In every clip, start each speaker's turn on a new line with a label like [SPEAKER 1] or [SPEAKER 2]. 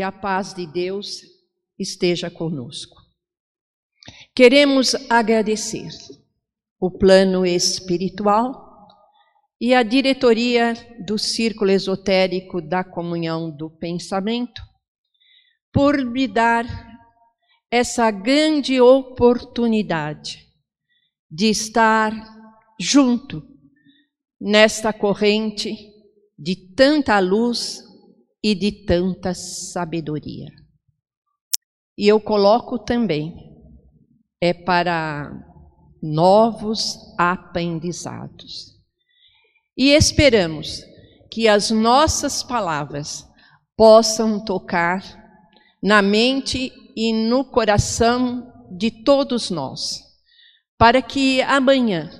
[SPEAKER 1] que a paz de Deus esteja conosco. Queremos agradecer o plano espiritual e a diretoria do Círculo Esotérico da Comunhão do Pensamento por me dar essa grande oportunidade de estar junto nesta corrente de tanta luz e de tanta sabedoria. E eu coloco também é para novos aprendizados. E esperamos que as nossas palavras possam tocar na mente e no coração de todos nós, para que amanhã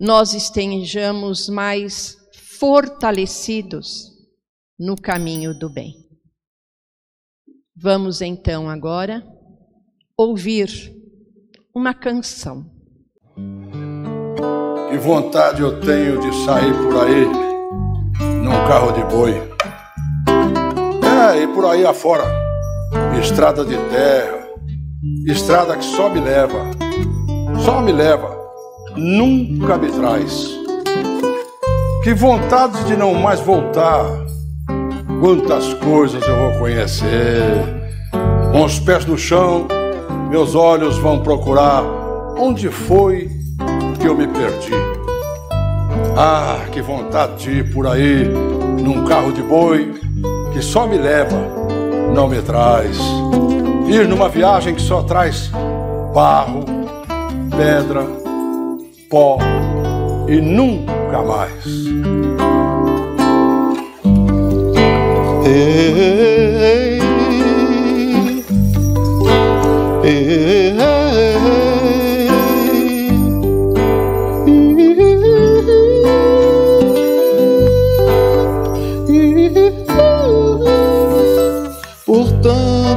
[SPEAKER 1] nós estejamos mais fortalecidos no caminho do bem. Vamos então agora ouvir uma canção.
[SPEAKER 2] Que vontade eu tenho de sair por aí num carro de boi. É, e por aí afora, estrada de terra, estrada que só me leva, só me leva, nunca me traz. Que vontade de não mais voltar. Quantas coisas eu vou conhecer. Com os pés no chão, meus olhos vão procurar onde foi que eu me perdi. Ah, que vontade de ir por aí num carro de boi que só me leva, não me traz. Ir numa viagem que só traz barro, pedra, pó e nunca mais. Ei.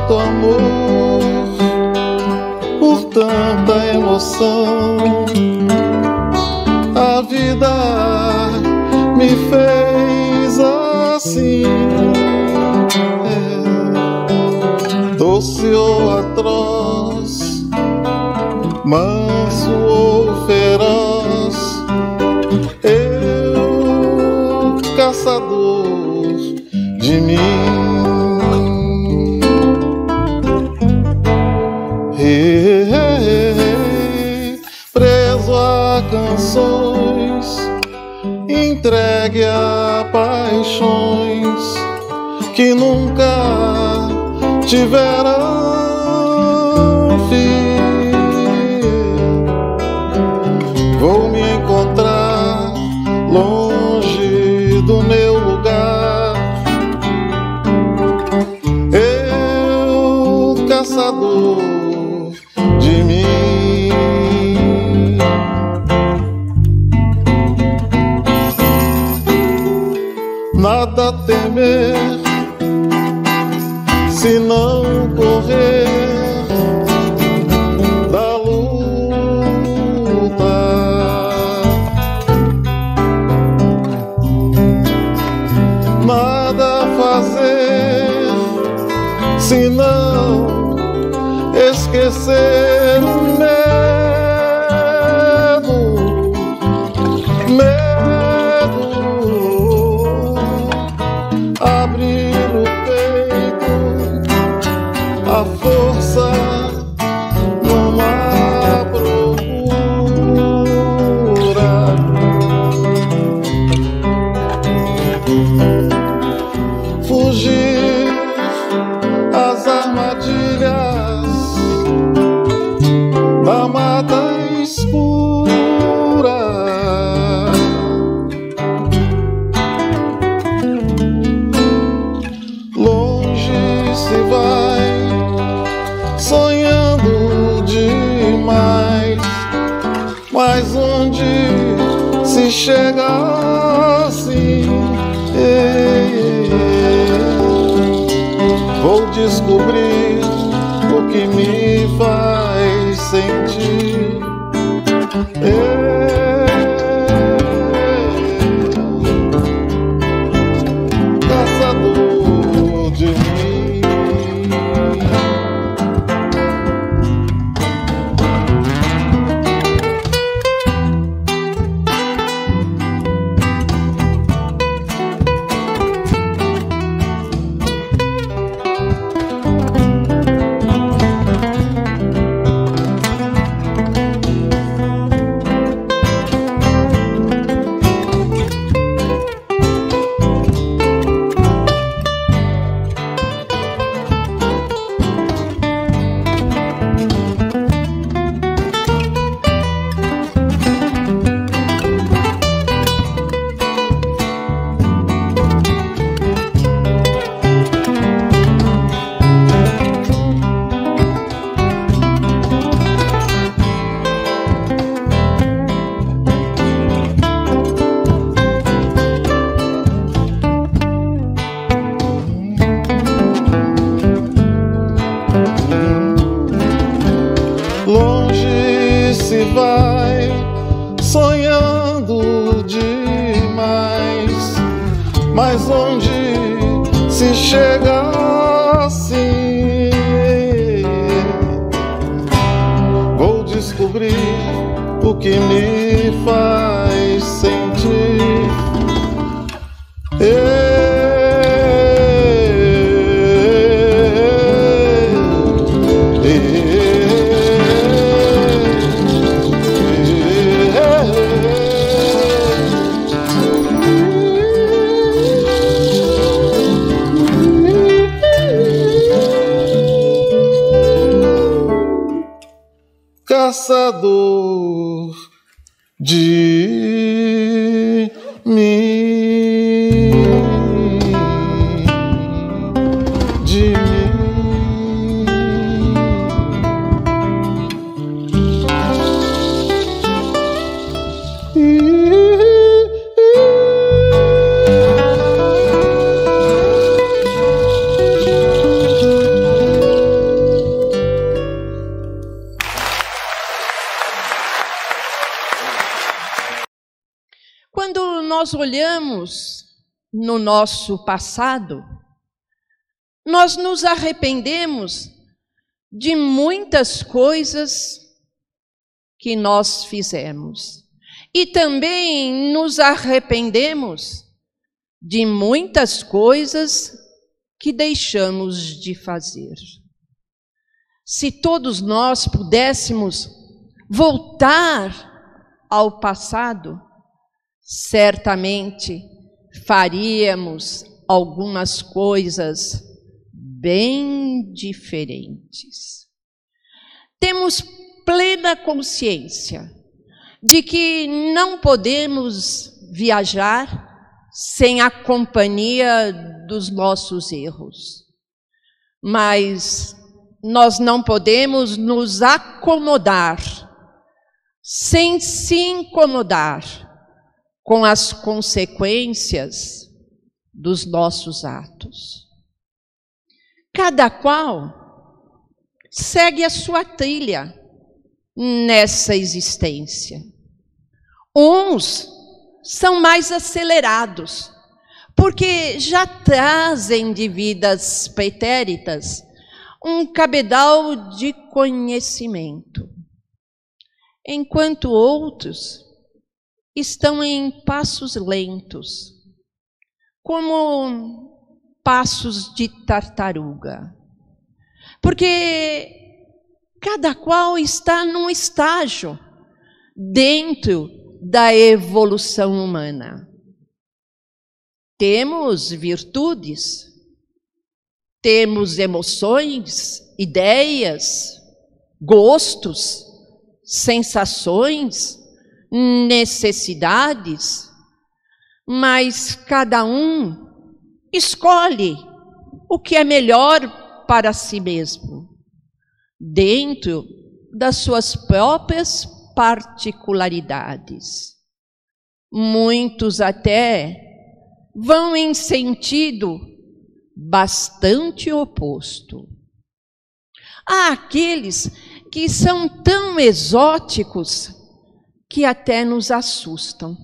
[SPEAKER 2] tanto amor, por tanta emoção. Entregue a paixões que nunca tiveram fim. Nada fazer se não esquecer o chega assim. Vai sonhando demais. Mas onde se chega assim? Vou descobrir o que me faz sentir. Caçador de mim,
[SPEAKER 1] no nosso passado, nós nos arrependemos de muitas coisas que nós fizemos. E também nos arrependemos de muitas coisas que deixamos de fazer. Se todos nós pudéssemos voltar ao passado, certamente faríamos algumas coisas bem diferentes. Temos plena consciência de que não podemos viajar sem a companhia dos nossos erros. Mas nós não podemos nos acomodar sem se incomodar com as consequências dos nossos atos. Cada qual segue a sua trilha nessa existência. Uns são mais acelerados, porque já trazem de vidas pretéritas um cabedal de conhecimento, enquanto outros estão em passos lentos, como passos de tartaruga. Porque cada qual está num estágio dentro da evolução humana. Temos virtudes, temos emoções, ideias, gostos, sensações, necessidades, mas cada um escolhe o que é melhor para si mesmo, dentro das suas próprias particularidades. Muitos até vão em sentido bastante oposto. Há aqueles que são tão exóticos que até nos assustam.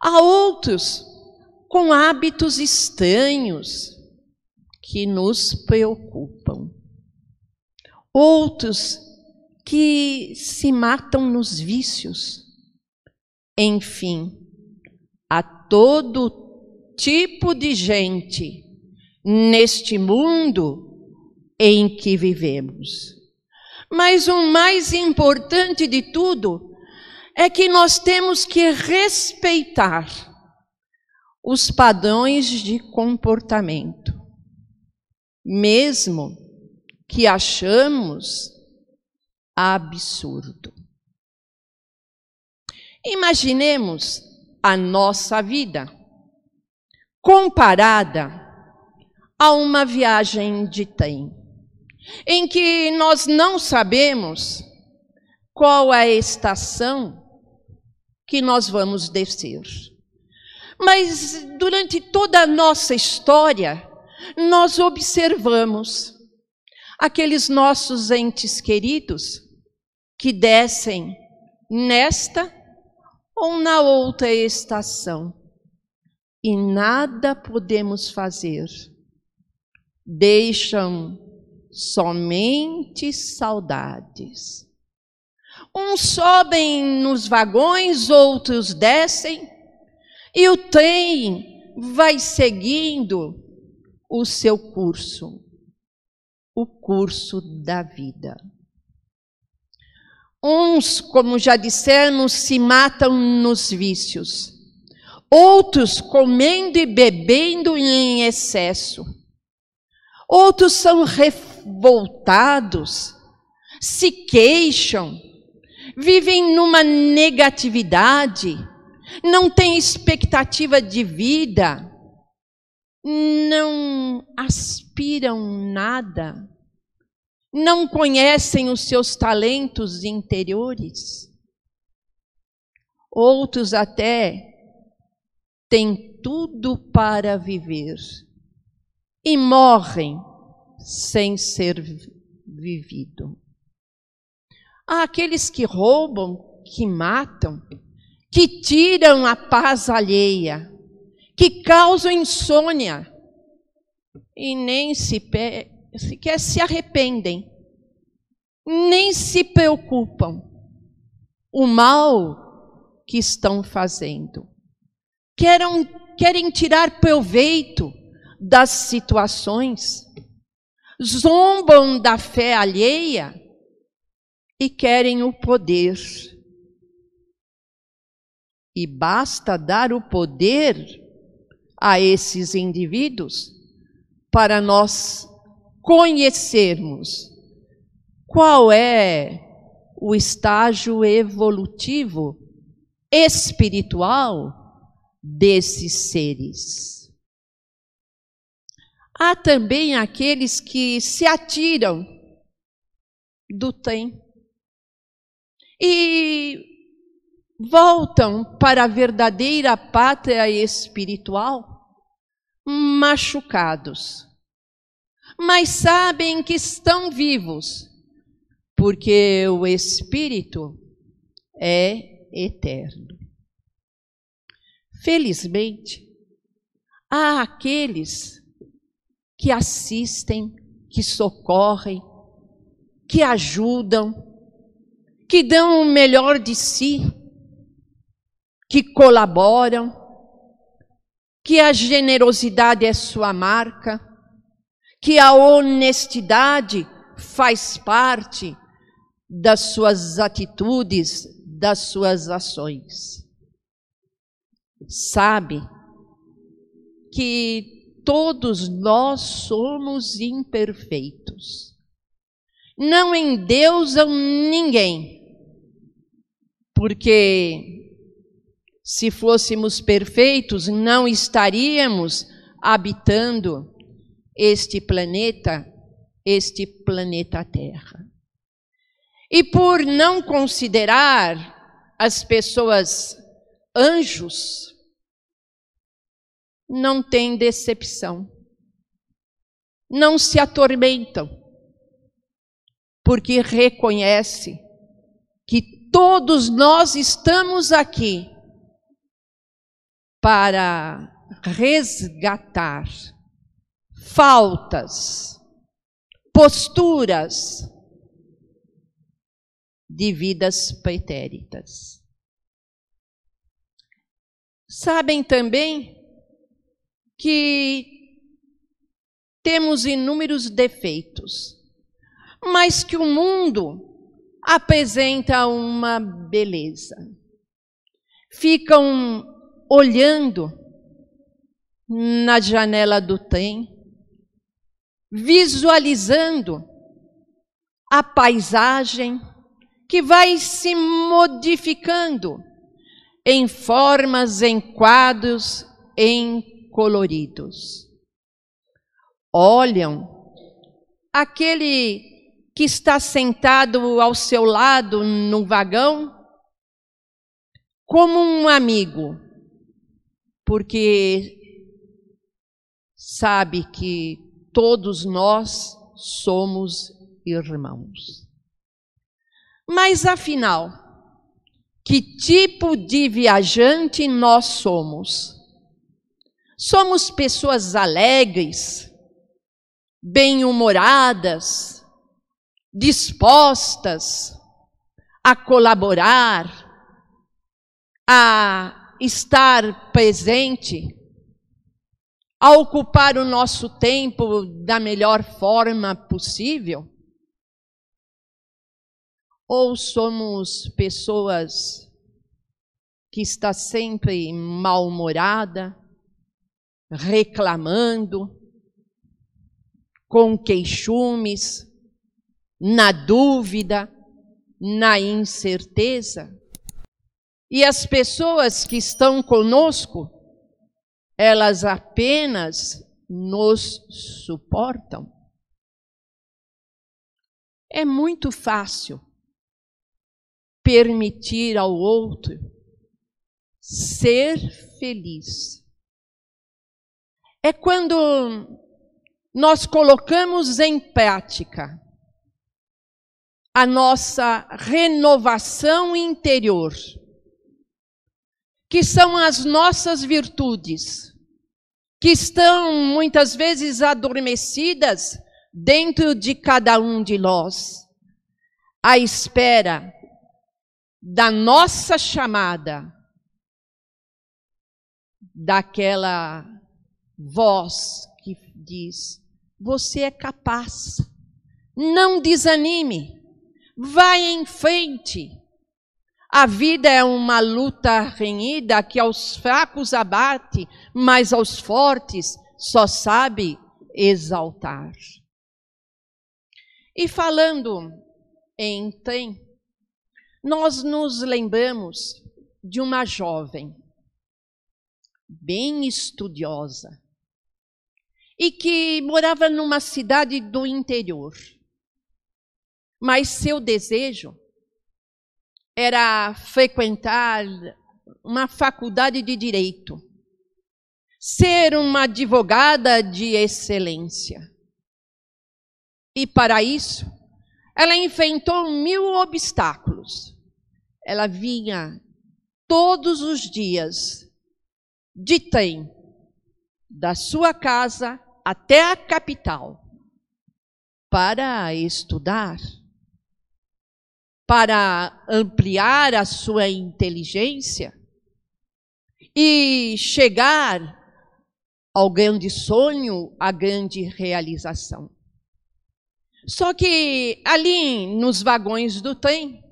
[SPEAKER 1] Há outros com hábitos estranhos que nos preocupam. Outros que se matam nos vícios. Enfim, há todo tipo de gente neste mundo em que vivemos. Mas o mais importante de tudo é que nós temos que respeitar os padrões de comportamento, mesmo que achamos absurdo. Imaginemos a nossa vida comparada a uma viagem de trem, em que nós não sabemos qual a estação que nós vamos descer. Mas durante toda a nossa história, nós observamos aqueles nossos entes queridos que descem nesta ou na outra estação e nada podemos fazer. Deixam somente saudades. Uns sobem nos vagões, outros descem, e o trem vai seguindo o seu curso, o curso da vida. Uns, como já dissemos, se matam nos vícios, outros comendo e bebendo em excesso, outros são revoltados, se queixam, vivem numa negatividade, não têm expectativa de vida, não aspiram nada, não conhecem os seus talentos interiores. Outros até têm tudo para viver e morrem sem ser vivido. Aqueles que roubam, que matam, que tiram a paz alheia, que causam insônia e nem se sequer se arrependem, nem se preocupam o mal que estão fazendo. Querem, querem tirar proveito das situações, zombam da fé alheia e querem o poder. E basta dar o poder a esses indivíduos para nós conhecermos qual é o estágio evolutivo espiritual desses seres. Há também aqueles que se atiram do trem e voltam para a verdadeira pátria espiritual machucados, mas sabem que estão vivos, porque o espírito é eterno. Felizmente, há aqueles que assistem, que socorrem, que ajudam, que dão o melhor de si, que colaboram, que a generosidade é sua marca, que a honestidade faz parte das suas atitudes, das suas ações. Sabe que todos nós somos imperfeitos. Não endeusam ninguém, porque se fôssemos perfeitos, não estaríamos habitando este planeta, este planeta Terra. E por não considerar as pessoas anjos, não tem decepção, não se atormentam, porque reconhece que todos nós estamos aqui para resgatar faltas, posturas de vidas pretéritas. Sabem também que temos inúmeros defeitos, mas que o mundo apresenta uma beleza. Ficam olhando na janela do trem visualizando a paisagem que vai se modificando em formas, em quadros, em coloridos. Olham aquele que está sentado ao seu lado no vagão como um amigo, porque sabe que todos nós somos irmãos. Mas afinal, que tipo de viajante nós somos? Somos pessoas alegres, bem-humoradas, dispostas a colaborar, a estar presente, a ocupar o nosso tempo da melhor forma possível? Ou somos pessoas que está sempre mal-humorada, reclamando, com queixumes, na dúvida, na incerteza? E as pessoas que estão conosco, elas apenas nos suportam. É muito fácil permitir ao outro ser feliz. É quando nós colocamos em prática a nossa renovação interior, que são as nossas virtudes, que estão muitas vezes adormecidas dentro de cada um de nós, à espera da nossa chamada, daquela voz que diz: Você é capaz, não desanime, vai em frente. A vida é uma luta renhida que aos fracos abate, mas aos fortes só sabe exaltar. E falando em tem, nós nos lembramos de uma jovem, bem estudiosa, e que morava numa cidade do interior. Mas seu desejo era frequentar uma faculdade de direito, ser uma advogada de excelência. E para isso, ela enfrentou mil obstáculos. Ela vinha todos os dias de trem da sua casa até a capital para estudar, para ampliar a sua inteligência e chegar ao grande sonho, à grande realização. Só que ali nos vagões do trem,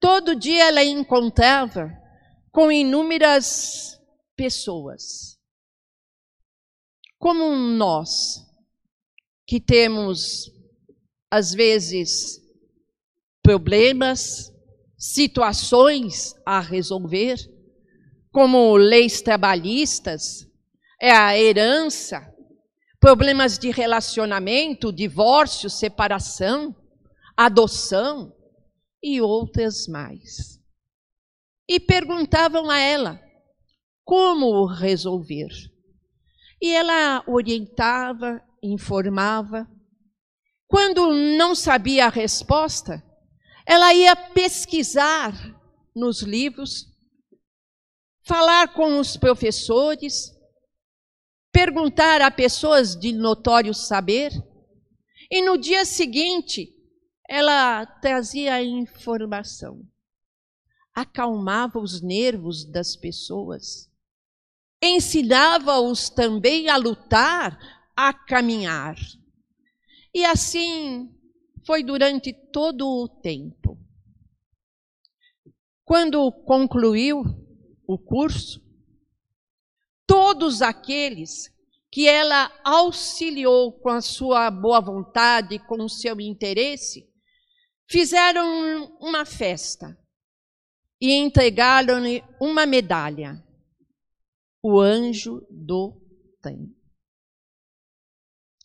[SPEAKER 1] todo dia ela encontrava com inúmeras pessoas. Como nós, que temos, às vezes, problemas, situações a resolver, como leis trabalhistas, é a herança, problemas de relacionamento, divórcio, separação, adoção e outras mais. E perguntavam a ela como resolver. E ela orientava, informava. Quando não sabia a resposta, ela ia pesquisar nos livros, falar com os professores, perguntar a pessoas de notório saber, e no dia seguinte ela trazia a informação, acalmava os nervos das pessoas, ensinava-os também a lutar, a caminhar. E assim foi durante todo o tempo. Quando concluiu o curso, todos aqueles que ela auxiliou com a sua boa vontade, com o seu interesse, fizeram uma festa e entregaram-lhe uma medalha, o anjo do tempo.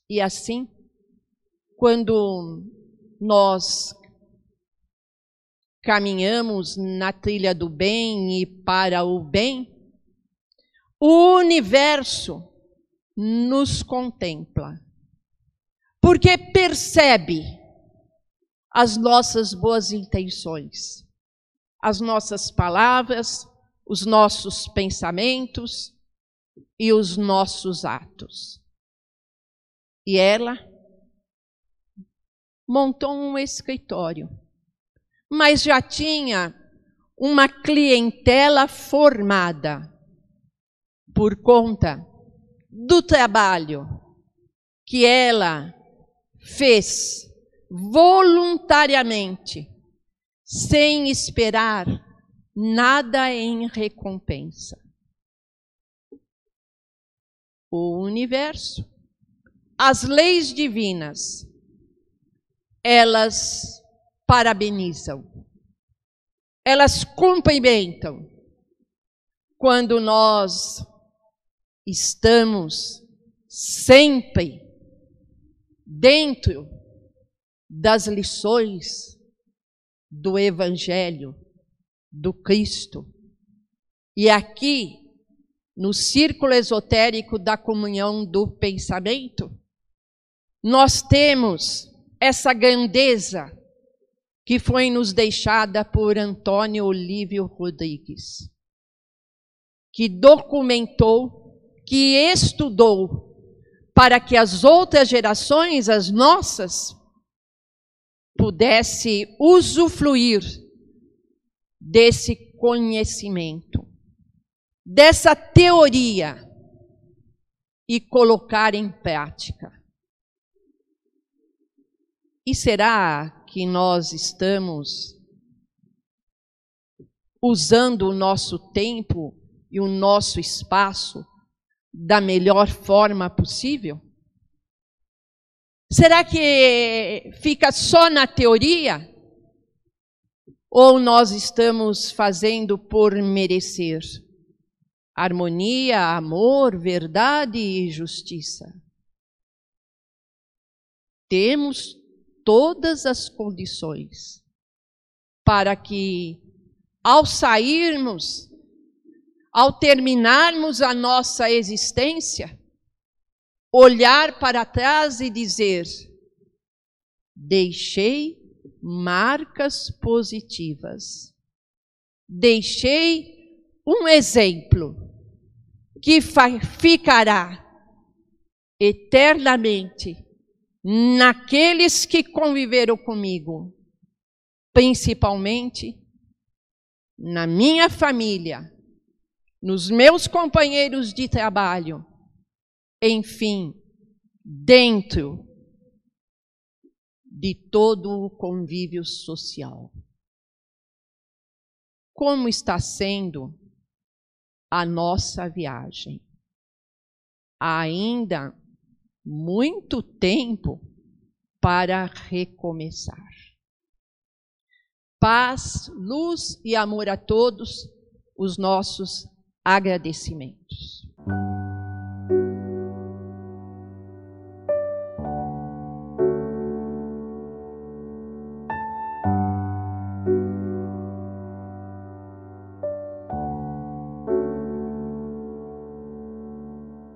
[SPEAKER 1] E assim, quando nós caminhamos na trilha do bem e para o bem, o universo nos contempla, porque percebe as nossas boas intenções, as nossas palavras, os nossos pensamentos e os nossos atos. E ela montou um escritório, mas já tinha uma clientela formada por conta do trabalho que ela fez voluntariamente, sem esperar nada em recompensa. O universo, as leis divinas, elas parabenizam, elas cumprimentam quando nós estamos sempre dentro das lições do Evangelho do Cristo. E aqui, no círculo esotérico da comunhão do pensamento, nós temos essa grandeza que foi nos deixada por Antônio Olívio Rodrigues, que documentou, que estudou, para que as outras gerações, as nossas, pudesse usufruir desse conhecimento, dessa teoria e colocar em prática. E será que nós estamos usando o nosso tempo e o nosso espaço da melhor forma possível? Será que fica só na teoria? Ou nós estamos fazendo por merecer harmonia, amor, verdade e justiça? Temos todas as condições para que, ao sairmos, ao terminarmos a nossa existência, olhar para trás e dizer: deixei marcas positivas, deixei um exemplo que ficará eternamente naqueles que conviveram comigo, principalmente na minha família, nos meus companheiros de trabalho, enfim, dentro de todo o convívio social. Como está sendo a nossa viagem? Ainda muito tempo para recomeçar. Paz, luz e amor a todos, os nossos agradecimentos.